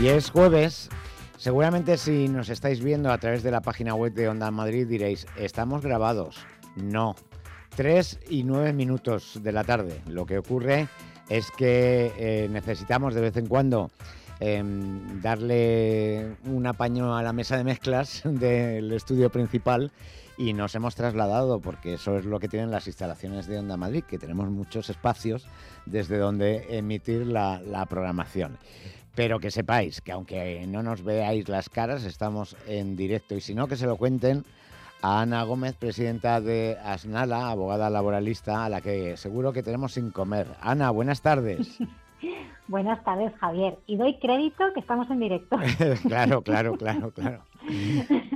Y es jueves. Seguramente si nos estáis viendo a través de la página web de Onda Madrid diréis, estamos grabados. No. 3 y 9 minutos de la tarde. Lo que ocurre es que eh, necesitamos de vez en cuando em, darle un apaño a la mesa de mezclas del estudio principal y nos hemos trasladado, porque eso es lo que tienen las instalaciones de Onda Madrid, que tenemos muchos espacios desde donde emitir la, la programación. Pero que sepáis que aunque no nos veáis las caras, estamos en directo y si no, que se lo cuenten a Ana Gómez, presidenta de Asnala, abogada laboralista, a la que seguro que tenemos sin comer. Ana, buenas tardes. Buenas tardes, Javier. Y doy crédito que estamos en directo. claro, claro, claro, claro.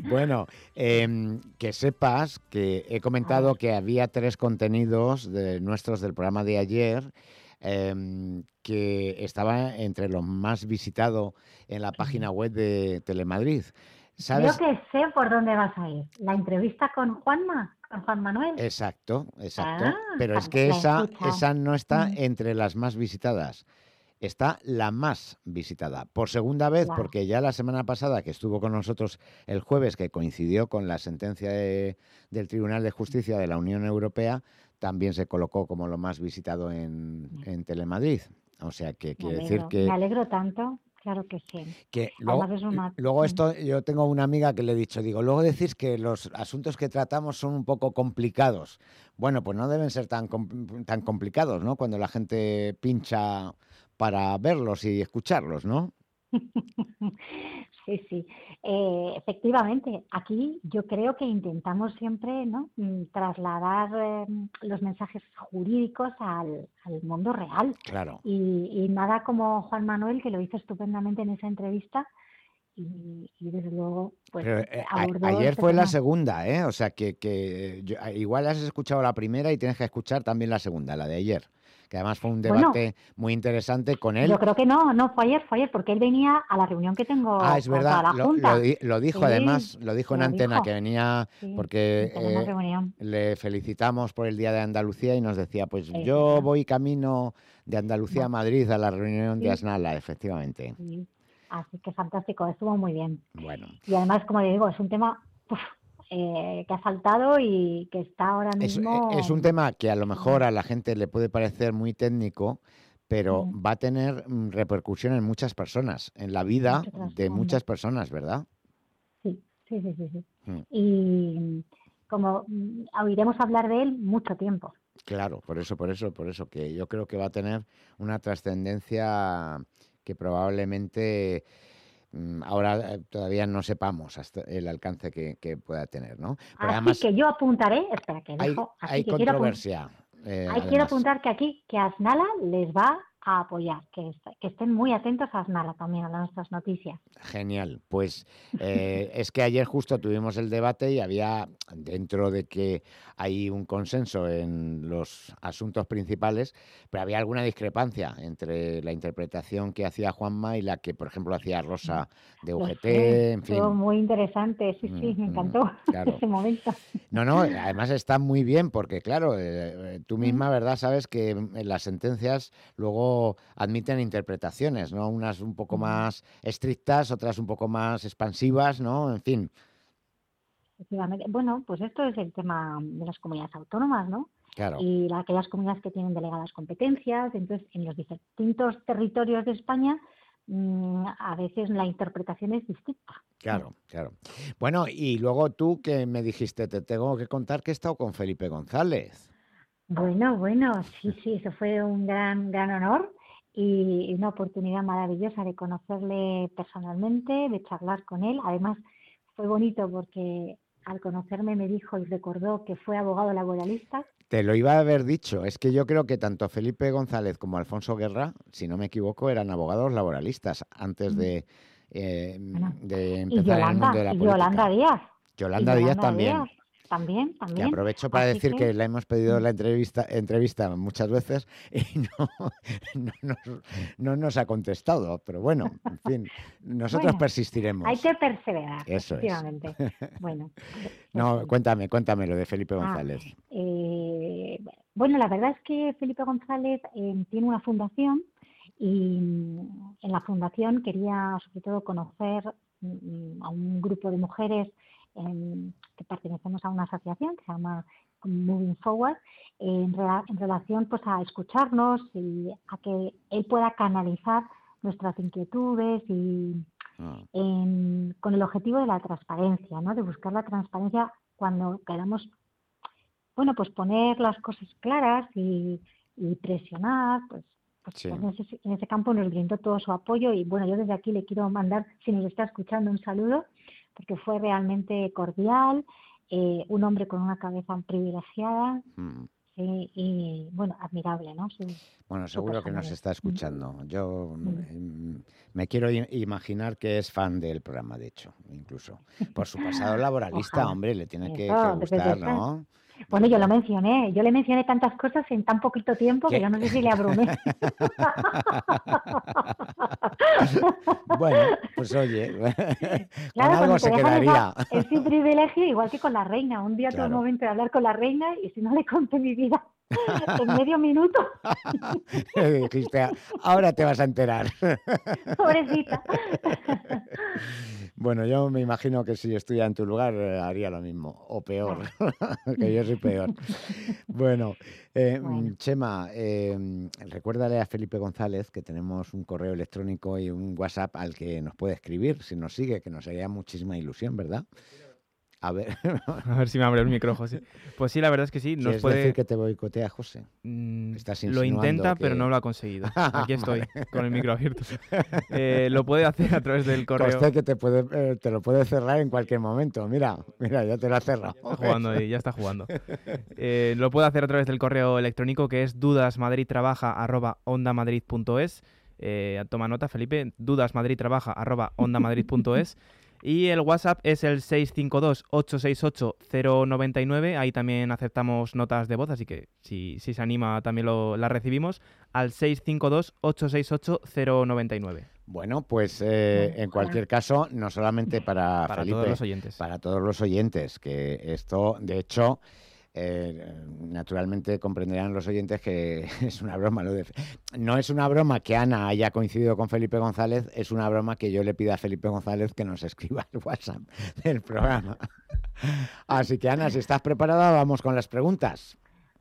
Bueno, em, que sepas que he comentado que había tres contenidos de nuestros del programa de ayer em, que estaba entre los más visitados en la página web de Telemadrid. ¿Sabes? Yo que sé por dónde vas a ir. La entrevista con Juanma, con Juan Manuel. Exacto, exacto. Ah, Pero es que esa, esa no está entre las más visitadas está la más visitada. Por segunda vez, porque ya la semana pasada que estuvo con nosotros el jueves, que coincidió con la sentencia del Tribunal de Justicia de la Unión Europea, también se colocó como lo más visitado en, en Telemadrid. O sea que quiere decir que... Me alegro tanto. Claro que sí. Que luego, esto, yo tengo una amiga que le he dicho, digo, luego decís que los asuntos que tratamos son un poco complicados. Bueno, pues no deben ser tan, tan complicados, ¿no? Cuando la gente pincha para verlos y escucharlos, ¿no? Sí, sí. Eh, efectivamente, aquí yo creo que intentamos siempre ¿no? Mm, trasladar em, los mensajes jurídicos al, mundo real. Claro. Y, nada como Juan Manuel, que lo hizo estupendamente en esa entrevista. Y, desde luego, pues. Eh, ayer este fue la segunda, ¿eh? O sea que, que igual has escuchado la primera y tienes que escuchar también la segunda, la de ayer que además fue un debate muy interesante con él. Yo creo que no, no fue ayer, fue ayer, porque él venía a la reunión que tengo. Ah, es verdad, lo, dijo además, lo dijo en antena, que venía porque eh, le felicitamos por el Día de Andalucía y nos decía, pues yo voy camino de Andalucía a Madrid a la reunión de Asnala, efectivamente. Así que fantástico, estuvo muy bien. Bueno. Y además, como digo, es un tema eh, que ha saltado y que está ahora mismo. Es, un tema que a lo mejor a la gente le puede parecer muy técnico, pero va a tener mm, repercusión en muchas personas, en la vida de muchas personas, ¿verdad? Sí, sí, sí, sí. Mm. Y como mm, oiremos hablar de él mucho tiempo. Claro, por eso, por eso, por eso, que yo creo que va a tener una trascendencia que probablemente ahora eh, todavía no sepamos hasta el alcance que, pueda tener, ¿no? así que yo apuntaré, espera que dejo, hay, hay controversia. Eh, quiero apuntar que aquí que Asnala les va a apoyar, que, que, estén muy atentos a Asnala también, a nuestras noticias. Genial, pues eh, es que ayer justo tuvimos el debate y había, dentro de que hay un consenso en los asuntos principales, pero había alguna discrepancia entre la interpretación que hacía Juanma y la que, por ejemplo, hacía Rosa de UGT, en fin. muy interesante, sí, sí, me mm, encantó ese momento. No, no, además está muy bien porque, claro, eh, tú misma, ¿verdad? Sabes que en las sentencias luego admiten interpretaciones, ¿no? Unas un poco más estrictas, otras un poco más expansivas, ¿no? En fin. Bueno, pues esto es el tema de las comunidades autónomas, ¿no? Claro. Y aquellas comunidades que tienen delegadas competencias, entonces en los distintos territorios de España mm, a veces la interpretación es distinta. Claro, claro. Bueno, y luego tú que me dijiste, te tengo que contar que he estado con Felipe González. Bueno, bueno, sí, sí, eso fue un gran, gran honor y una oportunidad maravillosa de conocerle personalmente, de charlar con él. Además, fue bonito porque al conocerme me dijo y recordó que fue abogado laboralista. Te lo iba a haber dicho, es que yo creo que tanto Felipe González como Alfonso Guerra, si no me equivoco, eran abogados laboralistas antes de, eh, de empezar en el mundo de la política. Yolanda Díaz. Yolanda, Díaz también. También, también. Y aprovecho para decir que... le hemos pedido la entrevista, entrevista muchas veces y no, nos ha contestado. Pero bueno, en fin, nosotros persistiremos. Hay que perseverar, Eso efectivamente. Bueno. no, cuéntame, cuéntame lo de Felipe ah, González. Eh, bueno, la verdad es que Felipe González eh, tiene una fundación Y mm, en la fundación quería sobre todo conocer mm, a un grupo de mujeres que pertenecemos a una asociación que se llama Moving Forward, en, relación pues a escucharnos y a que él pueda canalizar nuestras inquietudes y ah. con el objetivo de la transparencia, ¿no? de buscar la transparencia cuando queramos, bueno, pues poner las cosas claras y, presionar, pues, pues en, ese, en, ese, campo nos brindó todo su apoyo y bueno, yo desde aquí le quiero mandar, si nos está escuchando, un saludo, porque fue realmente cordial, eh, un hombre con una cabeza privilegiada. Mm. y bueno, admirable, ¿no? bueno, seguro que nos está escuchando. Yo mm, me quiero imaginar que es fan del programa, de hecho, incluso. Por su pasado laboralista, hombre, le tiene que, gustar, ¿no? Bueno, yo lo mencioné, yo le mencioné tantas cosas en tan poquito tiempo que yo no sé si le abrumé. bueno, pues oye, claro, algo se quedaría. Es un privilegio, igual que con la reina. Un día tuve un momento de hablar con la reina y si no le conté mi vida en medio minuto. Dijiste, ahora te vas a enterar. Pobrecita. Bueno, yo me imagino que si estuviera en tu lugar eh, haría lo mismo, o peor, que yo soy peor. Bueno, eh, mm, Chema, eh, recuérdale a Felipe González que tenemos un correo electrónico y un WhatsApp al que nos puede escribir si nos sigue, que nos haría muchísima ilusión, ¿verdad? A ver. a ver si me abre el micro, José. Pues sí, la verdad es que sí. Nos puede... decir que te boicotea, José? Mm, lo intenta, pero no lo ha conseguido. Aquí estoy, con el micro abierto. Eh, lo puede hacer a través del correo. Usted que te, puede, eh, te lo puede cerrar en cualquier momento. Mira, mira, ya te lo ha cerrado. Está jugando ahí, ya está jugando. Eh, lo puede hacer a través del correo electrónico que es dudasmadridtrabaja.ondamadrid.es. Toma nota, Felipe, dudasmadridtrabaja.ondamadrid.es. Y el WhatsApp es el 652-868-099. Ahí también aceptamos notas de voz, así que si, si se anima también lo, la recibimos al 652-868-099. Bueno, pues eh, en cualquier caso, no solamente para, para todos los oyentes. Para todos los oyentes, que esto, de hecho, eh, naturalmente comprenderán los oyentes que es una broma. Lo de, no es una broma que Ana haya coincidido con Felipe González, es una broma que yo le pido a Felipe González que nos escriba el WhatsApp del programa. Así que Ana, si estás preparada, vamos con las preguntas.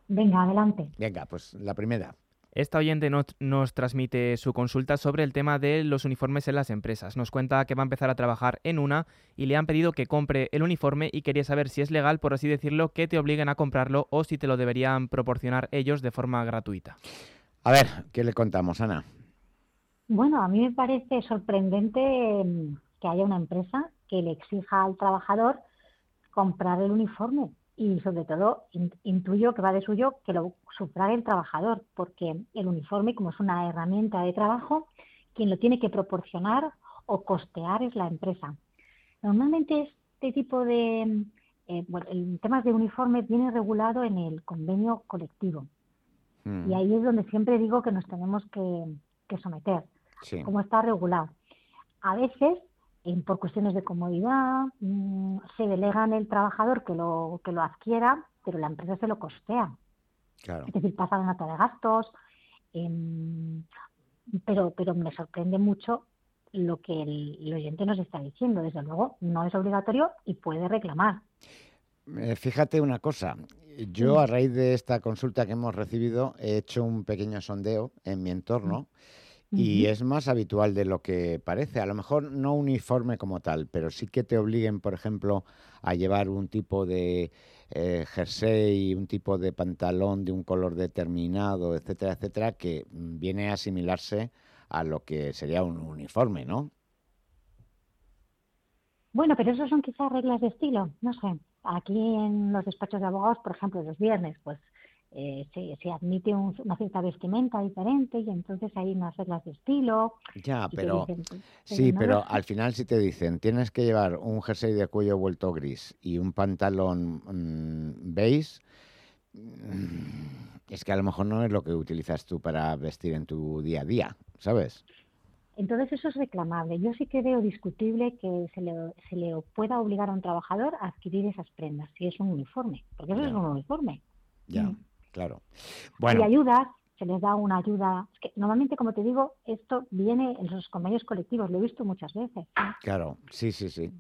Venga, adelante. Venga, pues la primera. Esta oyente nos, transmite su consulta sobre el tema de los uniformes en las empresas. Nos cuenta que va a empezar a trabajar en una y le han pedido que compre el uniforme y quería saber si es legal, por así decirlo, que te obliguen a comprarlo o si te lo deberían proporcionar ellos de forma gratuita. A ver, ¿qué le contamos, Ana? Bueno, a mí me parece sorprendente mm, que haya una empresa que le exija al trabajador comprar el uniforme y sobre todo intuyo que va de suyo que lo sufrague el trabajador, porque el uniforme, como es una herramienta de trabajo, quien lo tiene que proporcionar o costear es la empresa. Normalmente este tipo de eh, bueno, el temas de uniforme viene regulado en el convenio colectivo. Mm. Y ahí es donde siempre digo que nos tenemos que, someter, como está regulado. A veces por cuestiones de comodidad, mm, se delega en el trabajador que lo, que lo adquiera, pero la empresa se lo costea. Es decir, pasa la nota de gastos, em, pero, pero me sorprende mucho lo que el, oyente nos está diciendo. Desde luego, no es obligatorio y puede reclamar. Eh, fíjate una cosa, yo a raíz de esta consulta que hemos recibido he hecho un pequeño sondeo en mi entorno y es más habitual de lo que parece. A lo mejor no uniforme como tal, pero sí que te obliguen, por ejemplo, a llevar un tipo de eh, jersey, un tipo de pantalón de un color determinado, etcétera, etcétera, que viene a asimilarse a lo que sería un uniforme, ¿no? Bueno, pero eso son quizás reglas de estilo, no sé. Aquí en los despachos de abogados, por ejemplo, los viernes, pues eh, se, admite una cierta vestimenta diferente y entonces hay unas reglas de estilo. Ya, pero sí, pero al final si te dicen tienes que llevar un jersey de cuello vuelto gris y un pantalón mm, beige, mm, es que a lo mejor no es lo que utilizas tú para vestir en tu día a día, ¿sabes? Entonces eso es reclamable. Yo sí que veo discutible que se le, se le pueda obligar a un trabajador a adquirir esas prendas, si es un uniforme, porque eso es un uniforme. Ya. Mm. Claro. Bueno. Hay ayudas, se les da una ayuda. que normalmente, como te digo, esto viene en los convenios colectivos, lo he visto muchas veces. Claro, sí, sí, sí.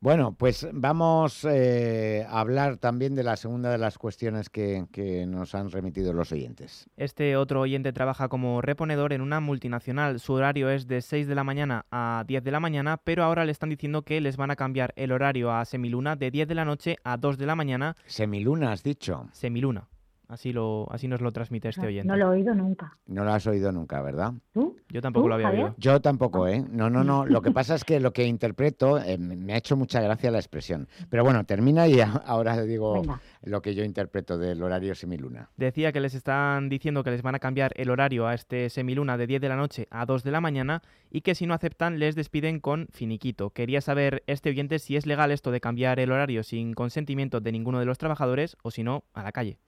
Bueno, pues vamos eh, a hablar también de la segunda de las cuestiones que, que nos han remitido los oyentes. Este otro oyente trabaja como reponedor en una multinacional. Su horario es de 6 de la mañana a 10 de la mañana, pero ahora le están diciendo que les van a cambiar el horario a semiluna de 10 de la noche a 2 de la mañana. Semiluna, has dicho. Semiluna. Así, lo, así nos lo transmite este oyente. No lo he oído nunca. No lo has oído nunca, ¿verdad? ¿Tú? Yo tampoco ¿Tú, lo había Javier? oído. Yo tampoco, ¿eh? No, no, no. Lo que pasa es que lo que interpreto, eh, me ha hecho mucha gracia la expresión. Pero bueno, termina y ahora digo Venga. lo que yo interpreto del horario semiluna. Decía que les están diciendo que les van a cambiar el horario a este semiluna de 10 de la noche a 2 de la mañana y que si no aceptan les despiden con finiquito. Quería saber este oyente si es legal esto de cambiar el horario sin consentimiento de ninguno de los trabajadores o si no, a la calle.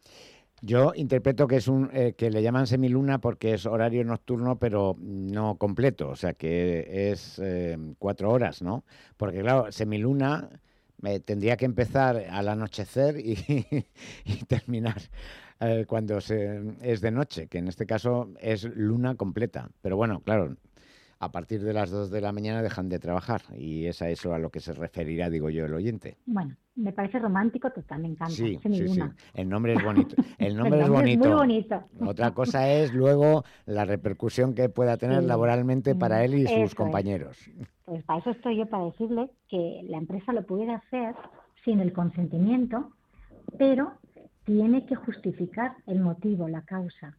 Yo interpreto que es un eh, que le llaman semiluna porque es horario nocturno, pero no completo, o sea que es eh, cuatro horas, ¿no? Porque claro, semiluna tendría que empezar al anochecer y, y terminar eh, cuando se, es de noche, que en este caso es luna completa. Pero bueno, claro, a partir de las dos de la mañana dejan de trabajar y es a eso a lo que se referirá, digo yo, el oyente. Bueno, me parece romántico, total, me encanta. Sí, sí, sí. El nombre es bonito. El El nombre es bonito. muy bonito. Otra cosa es luego la repercusión que pueda tener Sí. laboralmente para él y Eso sus es. compañeros. Pues para eso estoy yo, para decirle que la empresa lo puede hacer sin el consentimiento, pero tiene que justificar el motivo, la causa.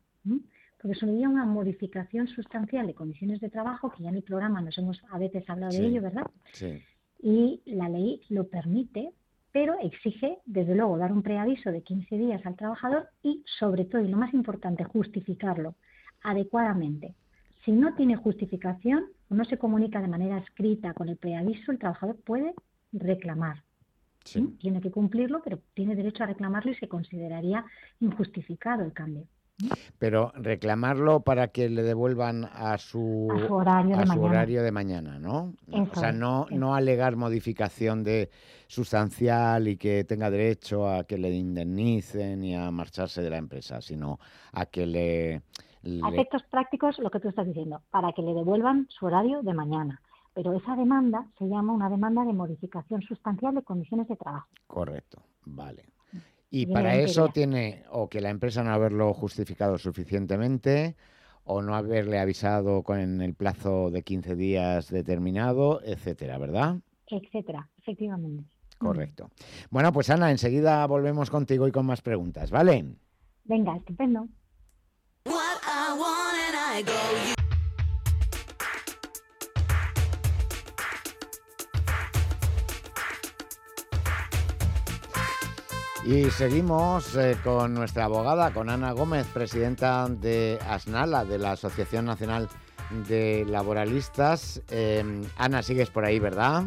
Porque sería una modificación sustancial de condiciones de trabajo, que ya en el programa nos hemos a veces hablado Sí. de ello, ¿verdad? Sí, Y la ley lo permite, pero exige, desde luego, dar un preaviso de 15 días al trabajador y, sobre todo, y lo más importante, justificarlo adecuadamente. Si no tiene justificación o no se comunica de manera escrita con el preaviso, el trabajador puede reclamar. sí. ¿sí? Tiene que cumplirlo, pero tiene derecho a reclamarlo y se consideraría injustificado el cambio. Pero reclamarlo para que le devuelvan a su, A su horario a de su mañana. horario de mañana, ¿no? o sea, no, no alegar modificación de sustancial y que tenga derecho a que le indemnicen y a marcharse de la empresa, sino a que le... A le- efectos prácticos, lo que tú estás diciendo, para que le devuelvan su horario de mañana. Pero esa demanda se llama una demanda de modificación sustancial de condiciones de trabajo. Correcto, vale. Y para eso tiene o que la empresa no haberlo justificado suficientemente o no haberle avisado con el plazo de 15 días determinado, etcétera, ¿verdad? etcétera, efectivamente. Correcto. Bueno, pues Ana, enseguida volvemos contigo y con más preguntas, ¿vale? Venga, estupendo. What I want and I go. You Y seguimos eh, con nuestra abogada, con Ana Gómez, presidenta de ASNALA, de la Asociación Nacional de Laboralistas. Eh, Ana, sigues por ahí, ¿verdad?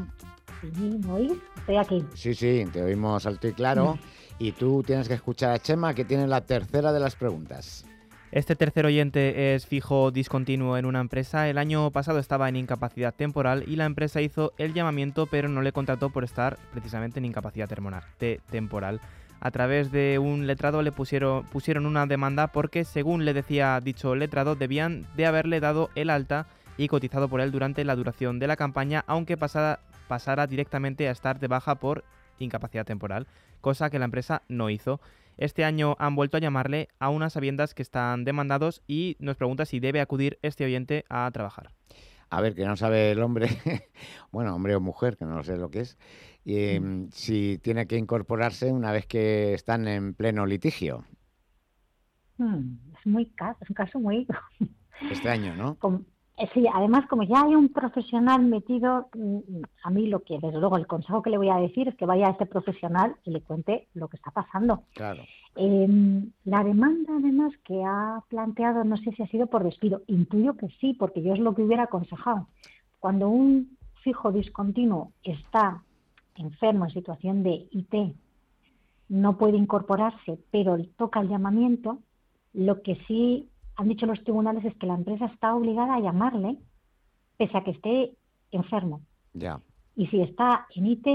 Sí, ¿me oís? Estoy aquí. Sí, sí, te oímos alto y claro. Y tú tienes que escuchar a Chema, que tiene la tercera de las preguntas. Este tercer oyente es fijo discontinuo en una empresa. El año pasado estaba en incapacidad temporal y la empresa hizo el llamamiento, pero no le contrató por estar precisamente en incapacidad termona- te- temporal. A través de un letrado le pusieron, pusieron una demanda porque, según le decía dicho letrado, debían de haberle dado el alta y cotizado por él durante la duración de la campaña, aunque pasara, pasara directamente a estar de baja por incapacidad temporal, cosa que la empresa no hizo. Este año han vuelto a llamarle a unas sabiendas que están demandados y nos pregunta si debe acudir este oyente a trabajar. A ver, que no sabe el hombre, bueno, hombre o mujer, que no sé lo que es, y, em, si tiene que incorporarse una vez que están en pleno litigio. Hmm, es muy es un caso muy Este año, ¿no? Sí, además como ya hay un profesional metido, mm, a mí lo que desde luego el consejo que le voy a decir es que vaya a este profesional y le cuente lo que está pasando. Claro. Eh, la demanda, además, que ha planteado, no sé si ha sido por despido. Intuyo que sí, porque yo es lo que hubiera aconsejado. Cuando un fijo discontinuo está enfermo en situación de IT, no puede incorporarse, pero toca el llamamiento, lo que sí han dicho los tribunales es que la empresa está obligada a llamarle pese a que esté enfermo. Ya. Y si está en IT,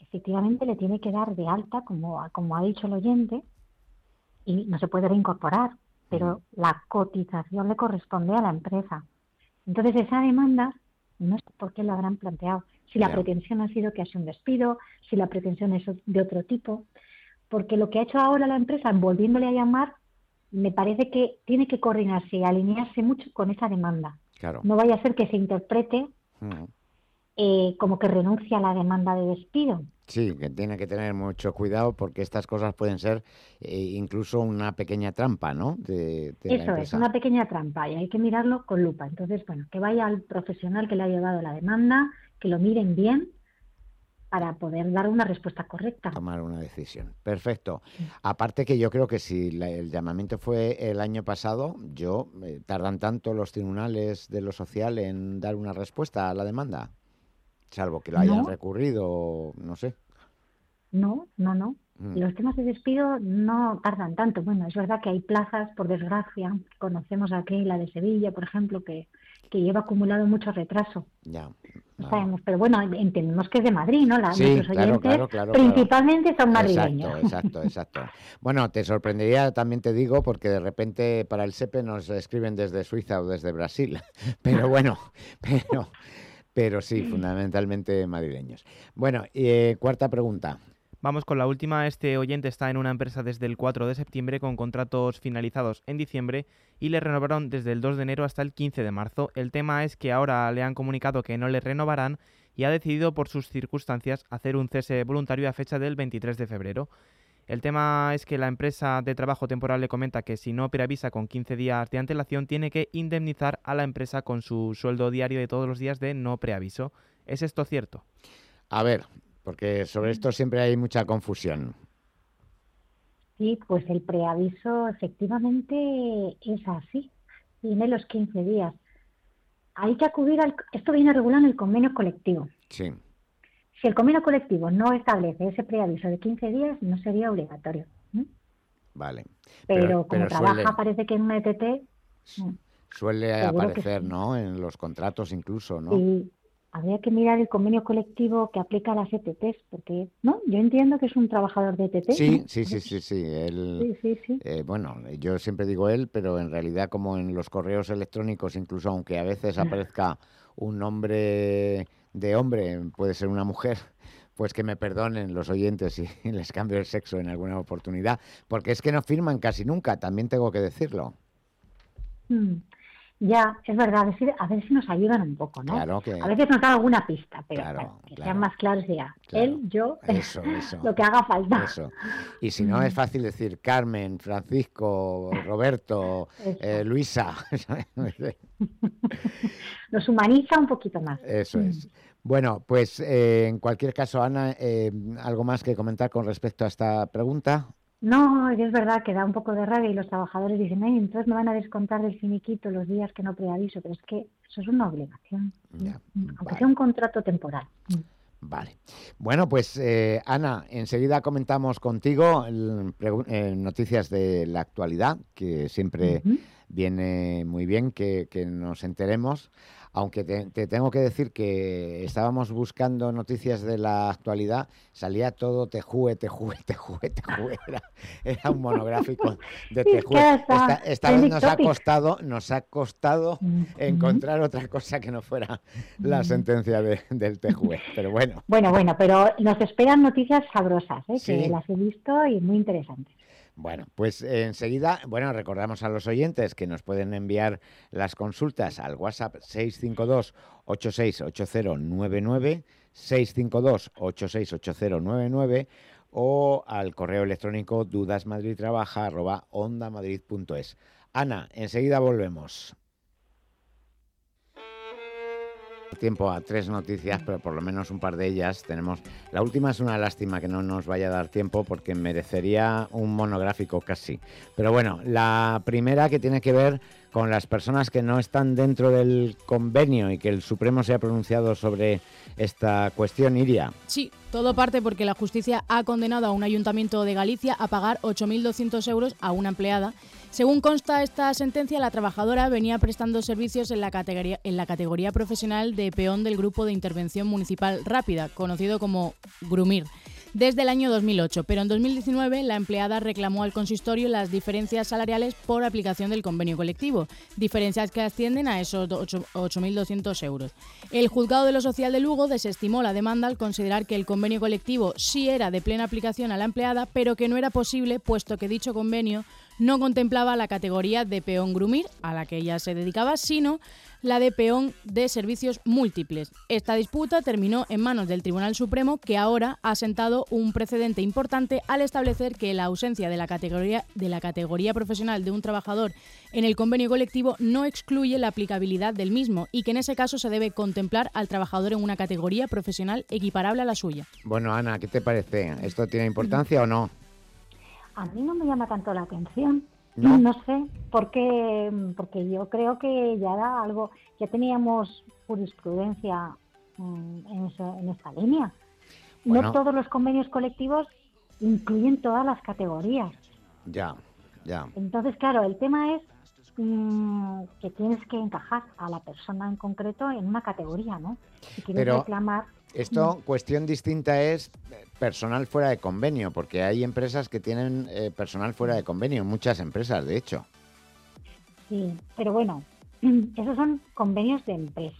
efectivamente le tiene que dar de alta, como, como ha dicho el oyente, y no se puede reincorporar. pero la cotización le corresponde a la empresa. Entonces, esa demanda, no sé por qué lo habrán planteado. Si la pretensión ha sido que hace un despido, si la pretensión es de otro tipo. Porque lo que ha hecho ahora la empresa, volviéndole a llamar, me parece que tiene que coordinarse y alinearse mucho con esa demanda. Claro. No vaya a ser que se interprete Mm. eh, como que renuncia a la demanda de despido. Sí, que tiene que tener mucho cuidado porque estas cosas pueden ser eh, incluso una pequeña trampa, ¿no? De, Eso es, una pequeña trampa y hay que mirarlo con lupa. Entonces, bueno, que vaya al profesional que le ha llevado la demanda, que lo miren bien para poder dar una respuesta correcta. tomar una decisión. Perfecto. Aparte que yo creo que si la- el llamamiento fue el año pasado, yo eh, tardan tanto los tribunales de lo social en dar una respuesta a la demanda, salvo que lo hayan No. recurrido, no sé. No, no, no. Mm. Los temas de despido no tardan tanto. Bueno, es verdad que hay plazas, por desgracia, conocemos aquí la de Sevilla, por ejemplo, que, que lleva acumulado mucho retraso. Ya. No vale. sabemos, pero bueno, entendemos que es de Madrid, ¿no? La, Sí, nuestros claro, oyentes claro, claro, claro. principalmente son madrileños. Exacto, exacto, exacto. Bueno, te sorprendería, también te digo, porque de repente para el SEPE nos escriben desde Suiza o desde Brasil. Pero bueno, pero, pero sí, fundamentalmente madrileños. Bueno, y, eh, cuarta pregunta. Vamos con la última. Este oyente está en una empresa desde el 4 de septiembre con contratos finalizados en diciembre y le renovaron desde el 2 de enero hasta el 15 de marzo. El tema es que ahora le han comunicado que no le renovarán y ha decidido por sus circunstancias hacer un cese voluntario a fecha del 23 de febrero. El tema es que la empresa de trabajo temporal le comenta que si no preavisa con 15 días de antelación tiene que indemnizar a la empresa con su sueldo diario de todos los días de no preaviso. ¿Es esto cierto? A ver, porque sobre esto siempre hay mucha confusión. Sí, pues el preaviso efectivamente es así. Tiene los 15 días. Hay que acudir al... Esto viene regulado en el convenio colectivo. Sí, Si el convenio colectivo no establece ese preaviso de 15 días, no sería obligatorio. vale. Pero, Pero- como pero trabaja, suele- parece que en una ETT, Suele aparecer, sí. ¿no? En los contratos incluso, ¿no? y habría que mirar el convenio colectivo que aplica a las ETTs, porque, ¿no? Yo entiendo que es un trabajador de ETT. Sí, ¿no? sí, sí, sí, sí. El, Sí, sí, sí. eh, bueno, yo siempre digo él, pero en realidad como en los correos electrónicos, incluso aunque a veces aparezca un nombre de hombre, puede ser una mujer, pues que me perdonen los oyentes si les cambio el sexo en alguna oportunidad, porque es que no firman casi nunca, también tengo que decirlo. Mm. Ya, es verdad, a ver, si, a ver si nos ayudan un poco, ¿no? Claro que... A veces nos dan alguna pista, pero Claro, que sean más claros ya. Él, yo, Eso, eso. lo que haga falta. Eso. Y si no, es fácil decir Carmen, Francisco, Roberto, eh, Luisa. Nos humaniza un poquito más. Eso es. Bueno, pues eh, en cualquier caso, Ana, eh, ¿algo más que comentar con respecto a esta pregunta? No, es verdad que da un poco de rabia y los trabajadores dicen, ay, entonces me van a descontar del finiquito los días que no preaviso, pero es que eso es una obligación, Ya, aunque vale. sea un contrato temporal. Vale. Bueno, pues eh, Ana, enseguida comentamos contigo el eh, noticias de la actualidad, que siempre. Viene muy bien que, que nos enteremos, aunque te, te tengo que decir que estábamos buscando noticias de la actualidad, salía todo Tejue, Tejue, Tejue, Tejue, era, era un monográfico de Tejue. Esta, esta vez nos ha costado, nos ha costado encontrar otra cosa que no fuera la sentencia de- del Tejue, pero bueno. Bueno, bueno, pero nos esperan noticias sabrosas, ¿eh? Sí. que las he visto y muy interesantes. Bueno, pues enseguida, bueno, recordamos a los oyentes que nos pueden enviar las consultas al WhatsApp 652 868099 652 868099 o al correo electrónico dudasmadridtrabaja arroba ondamadrid.es. Ana, enseguida volvemos. Tiempo a tres noticias, pero por lo menos un par de ellas tenemos. La última es una lástima que no nos vaya a dar tiempo porque merecería un monográfico casi. Pero bueno, la primera que tiene que ver con las personas que no están dentro del convenio y que el Supremo se ha pronunciado sobre esta cuestión, Iria. Sí, todo parte porque la justicia ha condenado a un ayuntamiento de Galicia a pagar 8.200 euros a una empleada. Según consta esta sentencia, la trabajadora venía prestando servicios en la categoría, en la categoría profesional de peón del Grupo de Intervención Municipal Rápida, conocido como GRUMIR. Desde el año 2008, pero en 2019 la empleada reclamó al consistorio las diferencias salariales por aplicación del convenio colectivo, diferencias que ascienden a esos ocho- 8.200 euros. El juzgado de lo social de Lugo desestimó la demanda al considerar que el convenio colectivo sí era de plena aplicación a la empleada, pero que no era posible puesto que dicho convenio no contemplaba la categoría de peón grumir, a la que ella se dedicaba, sino la de peón de servicios múltiples. Esta disputa terminó en manos del Tribunal Supremo, que ahora ha sentado un precedente importante al establecer que la ausencia de la categoría, de la categoría profesional de un trabajador en el convenio colectivo no excluye la aplicabilidad del mismo y que en ese caso se debe contemplar al trabajador en una categoría profesional equiparable a la suya. Bueno, Ana, ¿qué te parece? ¿Esto tiene importancia o no? A mí no me llama tanto la atención. ¿No? No, sé, porque, porque yo creo que ya era algo, ya teníamos jurisprudencia mm, en, ese- en esta línea. Bueno. No todos los convenios colectivos incluyen todas las categorías. Ya, ya. Entonces, claro, el tema es mm, que tienes que encajar a la persona en concreto en una categoría, ¿no? Si quieres Pero- reclamar, Esto, cuestión distinta es eh, personal fuera de convenio, porque hay empresas que tienen eh, personal fuera de convenio, muchas empresas, de hecho. Sí, pero bueno, esos son convenios de empresa.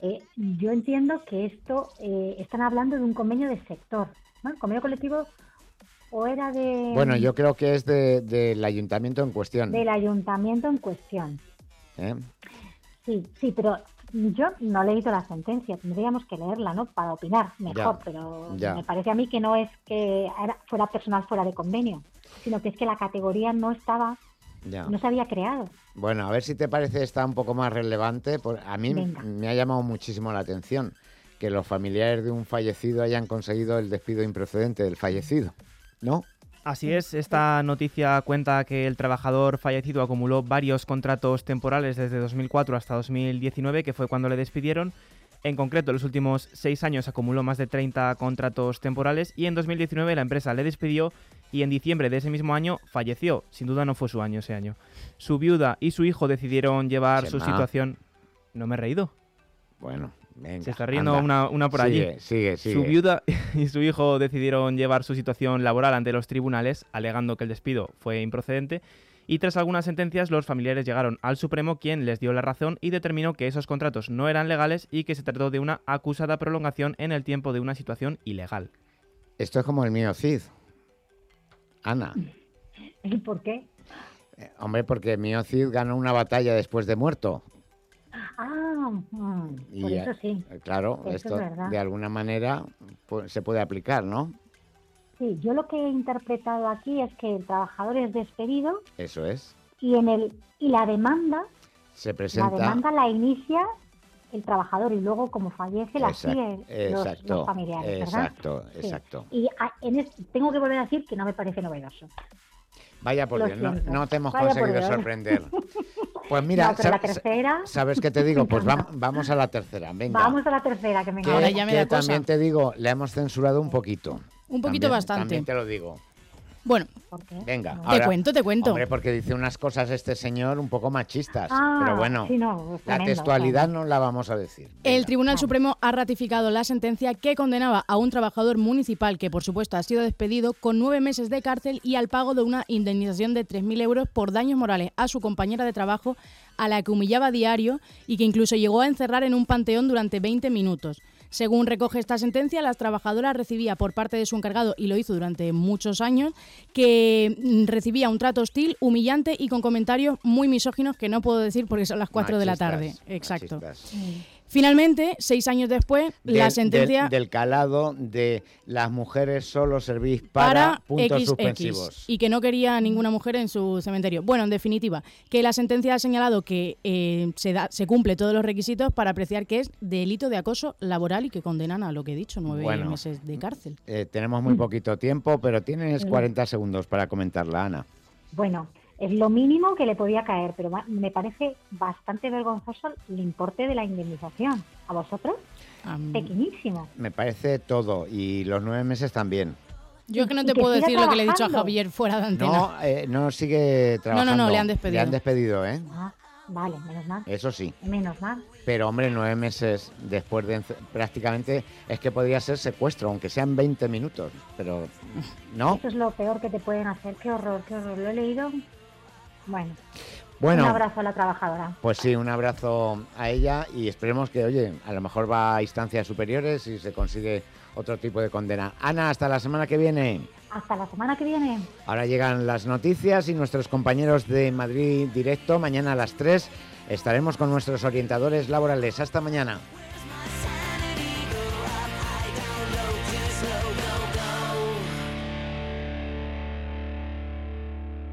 Eh, yo entiendo que esto eh, están hablando de un convenio de sector. ¿no? El convenio colectivo o era de, Bueno, yo creo que es de- del ayuntamiento en cuestión. del ayuntamiento en cuestión. Sí, sí, pero yo no he leído la sentencia, tendríamos que leerla, ¿no? Para opinar mejor, Ya, pero ya. me parece a mí que no es que era- fuera personal fuera de convenio, sino que es que la categoría no estaba, Ya. no se había creado. Bueno, a ver si te parece esta un poco más relevante. a mí Venga. me ha llamado muchísimo la atención que los familiares de un fallecido hayan conseguido el despido improcedente del fallecido, ¿no? Así es, esta noticia cuenta que el trabajador fallecido acumuló varios contratos temporales desde 2004 hasta 2019, que fue cuando le despidieron. En concreto, en los últimos seis años acumuló más de 30 contratos temporales y en 2019 la empresa le despidió y en diciembre de ese mismo año falleció. Sin duda no fue su año ese año. Su viuda y su hijo decidieron llevar su situación... No me he reído. Bueno, venga. Se está riendo una, una por allí. Sigue, sigue. Su viuda y su hijo decidieron llevar su situación laboral ante los tribunales, alegando que el despido fue improcedente. Y tras algunas sentencias, los familiares llegaron al Supremo, quien les dio la razón y determinó que esos contratos no eran legales y que se trató de una acusada prolongación en el tiempo de una situación ilegal. Esto es como el mío Cid. Ana. ¿Y por qué? Eh, Hombre, porque Mio Cid ganó una batalla después de muerto. Ah, mm, Y, por eso sí. eh, Claro, Eso esto de alguna manera pues, se puede aplicar, ¿no? Sí, yo lo que he interpretado aquí es que el trabajador es despedido Eso es. y en el y la demanda, Se la presenta. demanda la inicia el trabajador y luego como fallece la Exact- sigue los, exacto, los familiares, ¿verdad? exacto, Sí. exacto. Y a- en es- tengo que volver a decir que no me parece novedoso. Vaya por Dios, no, no te hemos Vaya conseguido sorprender. Pues mira, no, pero la tercera, ¿sabes qué te digo? Pues vam- vamos a la tercera, venga. vamos a la tercera que me que, encanta. Ahora ya me que da cosa. también te digo, la hemos censurado un poquito. Un poquito También- bastante. También te lo digo. Bueno, ¿Por qué? Venga, No. te cuento, te cuento. Hombre, porque dice unas cosas este señor un poco machistas. Ah, pero bueno, sí, no, es la tremendo, textualidad no la vamos a decir. El. Tribunal Vale. Supremo ha ratificado la sentencia que condenaba a un trabajador municipal que, por supuesto, ha sido despedido con nueve meses de cárcel y al pago de una indemnización de 3.000 euros por daños morales a su compañera de trabajo, a la que humillaba a diario y que incluso llegó a encerrar en un panteón durante 20 minutos. Según recoge esta sentencia, la trabajadora recibía por parte de su encargado, y lo hizo durante muchos años, que mm, recibía un trato hostil, humillante y con comentarios muy misóginos que no puedo decir porque son las 4 de la tarde. Exacto. machistas. Finalmente, seis años después, la sentencia del, del calado de las mujeres solo servís para, para, puntos XX suspensivos. y que no quería ninguna mujer en su cementerio. Bueno, en definitiva, que la sentencia ha señalado que eh, se, da, se cumple todos los requisitos para apreciar que es delito de acoso laboral y que condenan a lo que he dicho, nueve Bueno. meses de cárcel. Eh, tenemos muy poquito tiempo, pero tienes 40 segundos para comentarla, Ana. Bueno, es lo mínimo que le podía caer, pero me parece bastante vergonzoso el importe de la indemnización. ¿A vosotros? Pequeñísimo. Me parece todo y los nueve meses también. yo es que no te que puedo decir lo que le he dicho a. Javier fuera de antena. No, eh, no sigue trabajando. le han despedido. Le han despedido, ¿eh? Ah, Vale, menos mal. Eso sí. Menos mal. Pero hombre, nueve meses después de prácticamente es que podría ser secuestro, aunque sean 20 minutos. Pero, ¿no? Eso es lo peor que te pueden hacer. Qué horror, qué horror. Lo he leído. Bueno, Bueno, un abrazo a la trabajadora. pues sí, un abrazo a ella y esperemos que, oye, a lo mejor va a instancias superiores y se consigue otro tipo de condena. Ana, hasta la semana que viene. Hasta la semana que viene. Ahora llegan las noticias y nuestros compañeros de Madrid Directo. Mañana a las 3 estaremos con nuestros orientadores laborales. Hasta mañana.